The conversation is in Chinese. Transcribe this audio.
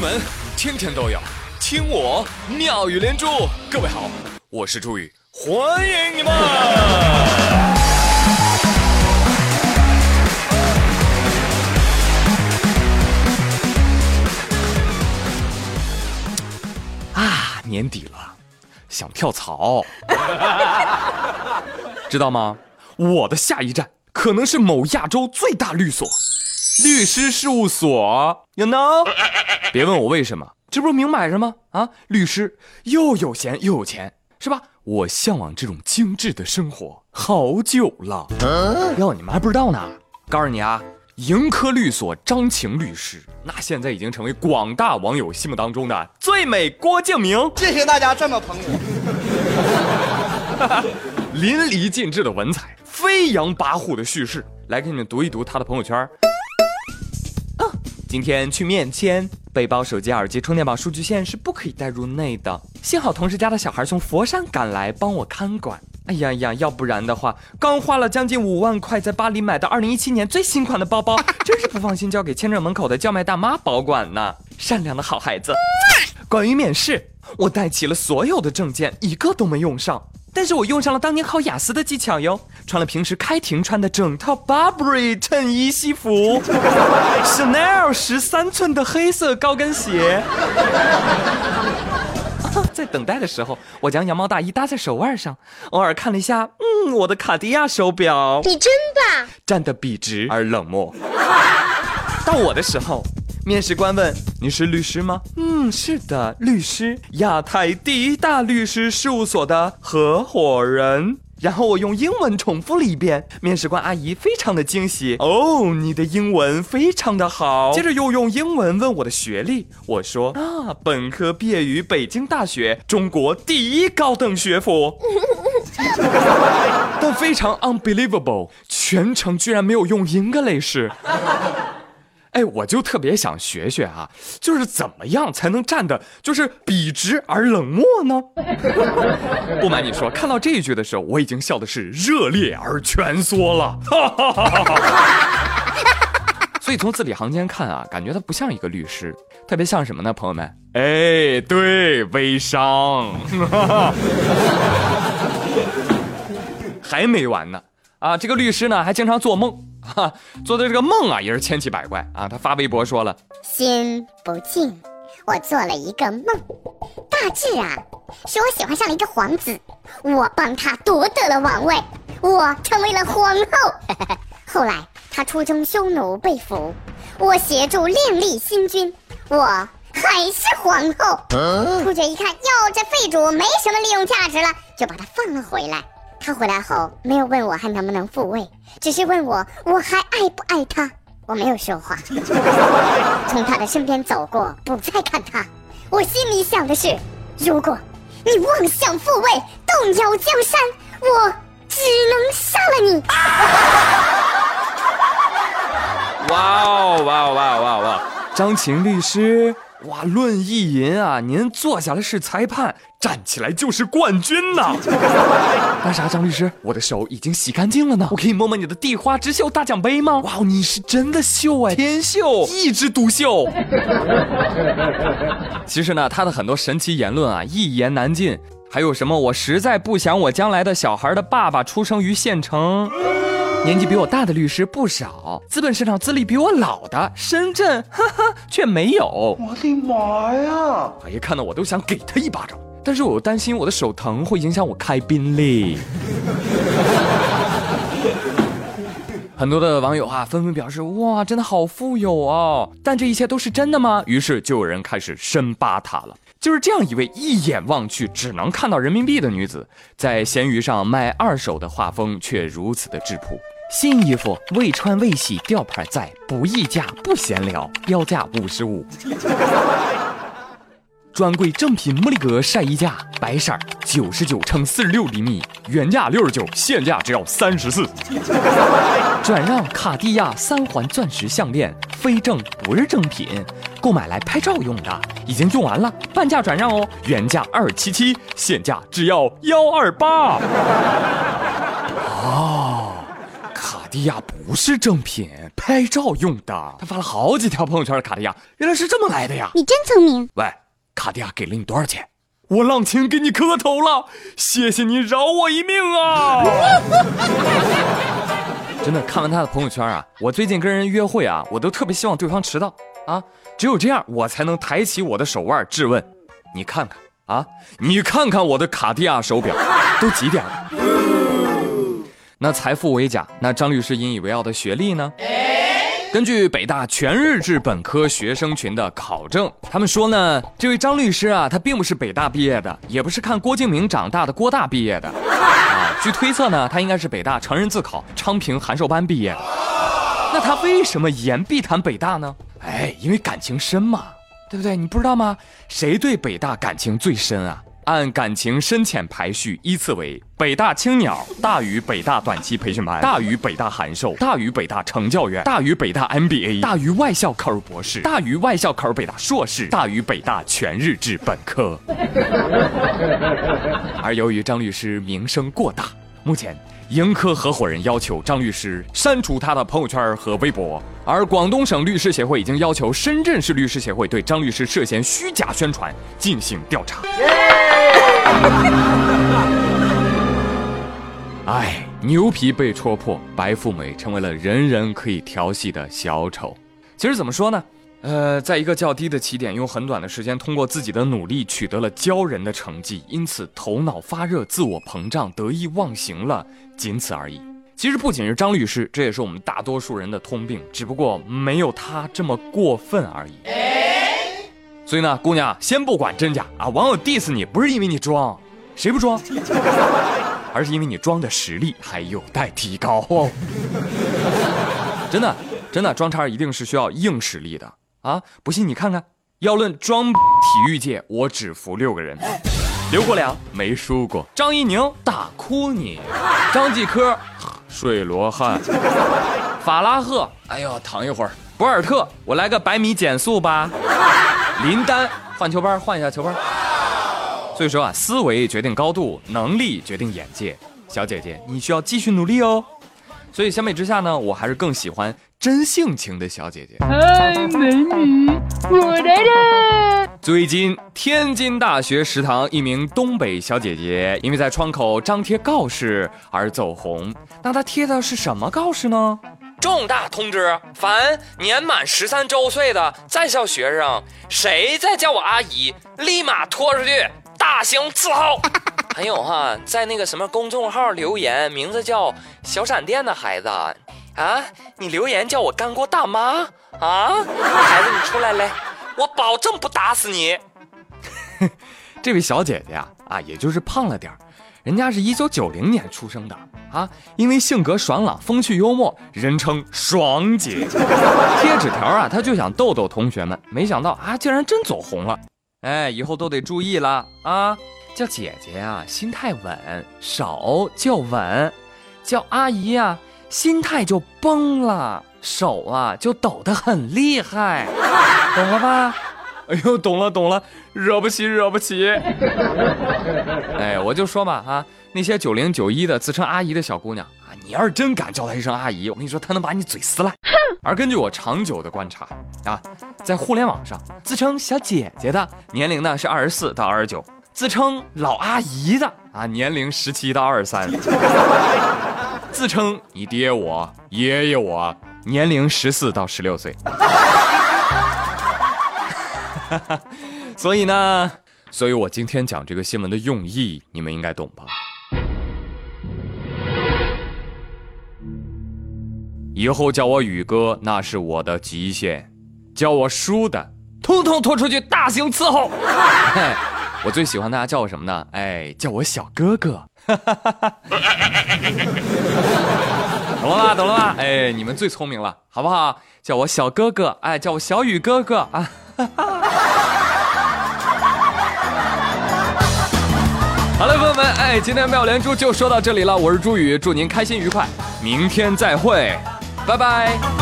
门天天都有听我妙语连珠。各位好，我是朱宇，欢迎你们！啊，年底了，想跳槽，知道吗？我的下一站可能是某亚洲最大律所。律师事务所，you know？别问我为什么，这不是明摆着吗？啊，律师又有闲又有钱，是吧？我向往这种精致的生活好久了。哟，你们还不知道呢？告诉你啊，盈科律所张晴律师，那现在已经成为广大网友心目当中的最美郭敬明。谢谢大家这么捧我。淋漓尽致的文采，飞扬跋扈的叙事，来给你们读一读他的朋友圈。今天去面签，背包、手机、耳机、充电宝、数据线是不可以带入内的。幸好同事家的小孩从佛山赶来帮我看管。哎呀呀，要不然的话，刚花了将近五万块在巴黎买的二零一七年最新款的包包，真是不放心交给签证门口的叫卖大妈保管呢。善良的好孩子。关于面试，我带齐了所有的证件，一个都没用上。但是我用上了当年考雅思的技巧哟，穿了平时开庭穿的整套 Burberry 衬衣西服，Chanel 十三寸的黑色高跟鞋。在等待的时候，我将羊毛大衣搭在手腕上，偶尔看了一下，嗯，我的卡地亚手表。你真棒！站得笔直而冷漠。到我的时候。面试官问：“你是律师吗？”“嗯，是的，律师，亚太第一大律师事务所的合伙人。”然后我用英文重复了一遍，面试官阿姨非常的惊喜：“哦，你的英文非常的好。”接着又用英文问我的学历，我说：“啊，本科毕业于北京大学，中国第一高等学府。”但非常 unbelievable，全程居然没有用 English。哎，我就特别想学学啊，就是怎么样才能站的，就是笔直而冷漠呢？不瞒你说，看到这一句的时候，我已经笑的是热烈而蜷缩了。所以从字里行间看啊，感觉他不像一个律师，特别像什么呢？朋友们，哎，对，微商。还没完呢，啊，这个律师呢还经常做梦。哈，做的这个梦啊，也是千奇百怪啊。他发微博说了：“心不静，我做了一个梦，大致啊，是我喜欢上了一个皇子，我帮他夺得了王位，我成为了皇后。后来他出征匈奴被俘，我协助另立新君，我还是皇后。突厥一看，哟，这废主没什么利用价值了，就把他放了回来。”他回来后没有问我还能不能复位，只是问我我还爱不爱他。我没有说话，从他的身边走过，不再看他。我心里想的是，如果你妄想复位，动摇江山，我只能杀了你。哇哦哇哦哇哦哇哦哇！张晴律师。哇，论意淫啊！您坐下来是裁判，站起来就是冠军呐！那啥，张律师？我的手已经洗干净了呢，我可以摸摸你的地花之秀大奖杯吗？哇，你是真的秀哎，天秀，一枝独秀。其实呢，他的很多神奇言论啊，一言难尽。还有什么？我实在不想我将来的小孩的爸爸出生于县城。年纪比我大的律师不少，资本市场资历比我老的深圳，哈哈，却没有。我的妈呀！哎呀，看到我都想给他一巴掌，但是我又担心我的手疼会影响我开宾利。很多的网友啊，纷纷表示哇，真的好富有哦！但这一切都是真的吗？于是就有人开始深扒他了。就是这样一位一眼望去只能看到人民币的女子，在闲鱼上卖二手的画风却如此的质朴。新衣服未穿未洗，吊牌在，不议价不闲聊，标价五十五。专柜正品茉莉格晒衣架，白色，九十九乘四十六厘米，原价六十九，现价只要三十四。转让卡地亚三环钻石项链，非正不是正品，购买来拍照用的，已经用完了，半价转让哦，原价二七七，现价只要幺二八。哦。卡地亚不是正品，拍照用的。他发了好几条朋友圈的卡地亚，原来是这么来的呀！你真聪明。喂，卡地亚给了你多少钱？我浪琴给你磕头了，谢谢你饶我一命啊！真的，看完他的朋友圈啊，我最近跟人约会啊，我都特别希望对方迟到啊，只有这样，我才能抬起我的手腕质问：你看看啊，你看看我的卡地亚手表都几点了？那财富为假，那张律师引以为傲的学历呢？根据北大全日制本科学生群的考证，他们说呢，这位张律师啊，他并不是北大毕业的，也不是看郭敬明长大的郭大毕业的，啊，据推测呢，他应该是北大成人自考昌平函授班毕业的。那他为什么言必谈北大呢？哎，因为感情深嘛，对不对？你不知道吗？谁对北大感情最深啊？按感情深浅排序，依次为北大青鸟大于北大短期培训班，大于北大函授，大于北大成教院，大于北大 MBA，大于外校考入博士，大于外校考入北大硕士，大于北大全日制本科。而由于张律师名声过大，目前。盈科合伙人要求张律师删除他的朋友圈和微博，而广东省律师协会已经要求深圳市律师协会对张律师涉嫌虚假宣传进行调查。哎，牛皮被戳破，白富美成为了人人可以调戏的小丑。其实怎么说呢？呃，在一个较低的起点，用很短的时间，通过自己的努力取得了骄人的成绩，因此头脑发热、自我膨胀、得意忘形了，仅此而已。其实不仅是张律师，这也是我们大多数人的通病，只不过没有他这么过分而已。所以呢，姑娘，先不管真假啊，网友 diss 你不是因为你装，谁不装？而是因为你装的实力还有待提高。真的，真的，装叉一定是需要硬实力的。啊，不信你看看，要论装体育界，我只服六个人：刘国梁没输过，张怡宁大哭你，张继科睡罗汉，法拉赫哎呦躺一会儿，博尔特我来个百米减速吧，林丹换球拍换一下球拍。所以说啊，思维决定高度，能力决定眼界。小姐姐，你需要继续努力哦。所以相比之下呢，我还是更喜欢。真性情的小姐姐，嗨，美女，我来了。最近，天津大学食堂一名东北小姐姐，因为在窗口张贴告示而走红。那她贴的是什么告示呢？重大通知：凡年满十三周岁的在校学生，谁再叫我阿姨，立马拖出去大刑伺候。还有哈，在那个什么公众号留言，名字叫小闪电的孩子。啊！你留言叫我干锅大妈啊！孩子，你出来嘞！我保证不打死你。这位小姐姐呀，啊，也就是胖了点儿，人家是一九九零年出生的啊，因为性格爽朗、风趣幽默，人称爽姐。贴纸条啊，她就想逗逗同学们，没想到啊，竟然真走红了。哎，以后都得注意了啊！叫姐姐呀，心态稳；少叫稳；叫阿姨呀。心态就崩了，手啊就抖得很厉害，懂了吧？哎呦，懂了懂了，惹不起惹不起。哎，我就说嘛哈，那些九零九一的自称阿姨的小姑娘啊，你要是真敢叫她一声阿姨，我跟你说，她能把你嘴撕烂。而根据我长久的观察啊，在互联网上自称小姐姐的年龄呢是二十四到二十九，自称老阿姨的啊年龄十七到二十三。自称你爹我爷爷我年龄十四到十六岁，所以呢，所以我今天讲这个新闻的用意，你们应该懂吧？以后叫我宇哥那是我的极限，叫我叔的，通通拖出去大刑伺候。我最喜欢大家叫我什么呢？哎，叫我小哥哥。懂了吧？懂了吧？哎，你们最聪明了，好不好？叫我小哥哥，哎，叫我小雨哥哥啊！好了，朋友们，哎，今天妙连珠就说到这里了。我是朱宇，祝您开心愉快，明天再会，拜拜。